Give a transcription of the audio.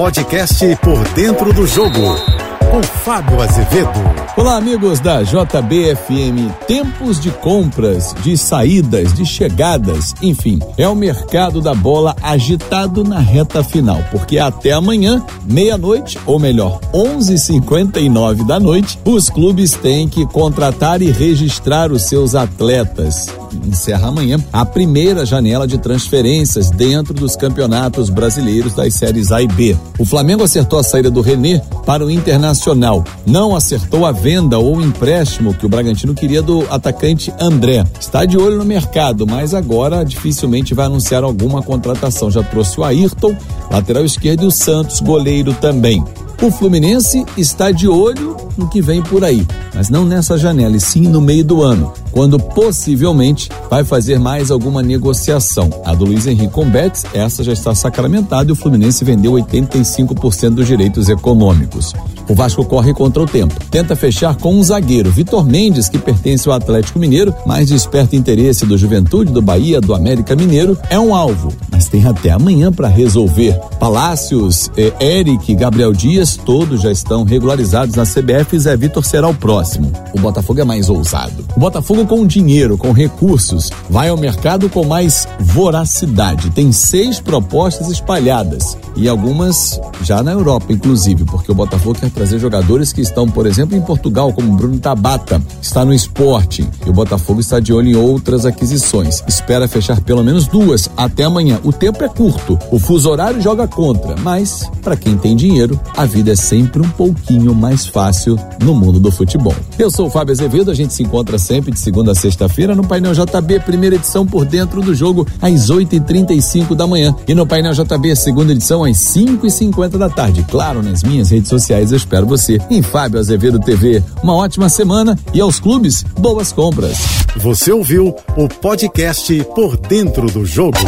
podcast Por Dentro do Jogo, com Fábio Azevedo. Olá, amigos da JBFM. Tempos de compras, de saídas, de chegadas, enfim, é o mercado da bola agitado na reta final, porque até amanhã, meia-noite, ou melhor, 11:59 da noite, os clubes têm que contratar e registrar os seus atletas encerra amanhã a primeira janela de transferências dentro dos campeonatos brasileiros das séries A e B. O Flamengo acertou a saída do René para o Internacional, não acertou a venda ou empréstimo que o Bragantino queria do atacante André. Está de olho no mercado, mas agora dificilmente vai anunciar alguma contratação. Já trouxe o Ayrton, lateral esquerdo, e o Santos, goleiro também. O Fluminense está de olho no que vem por aí, mas não nessa janela, e sim no meio do ano, quando possivelmente vai fazer mais alguma negociação. A do Luiz Henrique com Betis, essa já está sacramentada e o Fluminense vendeu 85% dos direitos econômicos. O Vasco corre contra o tempo. Tenta fechar com um zagueiro, Vitor Mendes, que pertence ao Atlético Mineiro, mas desperta interesse do Juventude, do Bahia, do América Mineiro. É um alvo, mas tem até amanhã para resolver. Palácios, eh, Eric, Gabriel Dias, todos já estão regularizados na CBF e Zé Vitor será o próximo. O Botafogo é mais ousado. O Botafogo com dinheiro, com recursos, vai ao mercado com mais voracidade. Tem seis propostas espalhadas e algumas já na Europa, inclusive, porque o Botafogo quer trazer jogadores que estão, por exemplo, em Portugal, como Bruno Tabata, está no esporte. E o Botafogo está de olho em outras aquisições. Espera fechar pelo menos duas até amanhã. O tempo é curto, o fuso horário joga contra, mas para quem tem dinheiro, a vida é sempre um pouquinho mais fácil no mundo do futebol. Eu sou o Fábio Azevedo, a gente se encontra sempre de segunda a sexta-feira no Painel JB, primeira edição por dentro do jogo, às 8h35 da manhã. E no Painel JB, segunda edição, às 5h50 da tarde. Claro, nas minhas redes sociais, eu espero você em Fábio Azevedo TV. Uma ótima semana e aos clubes, boas compras. Você ouviu o podcast Por Dentro do Jogo.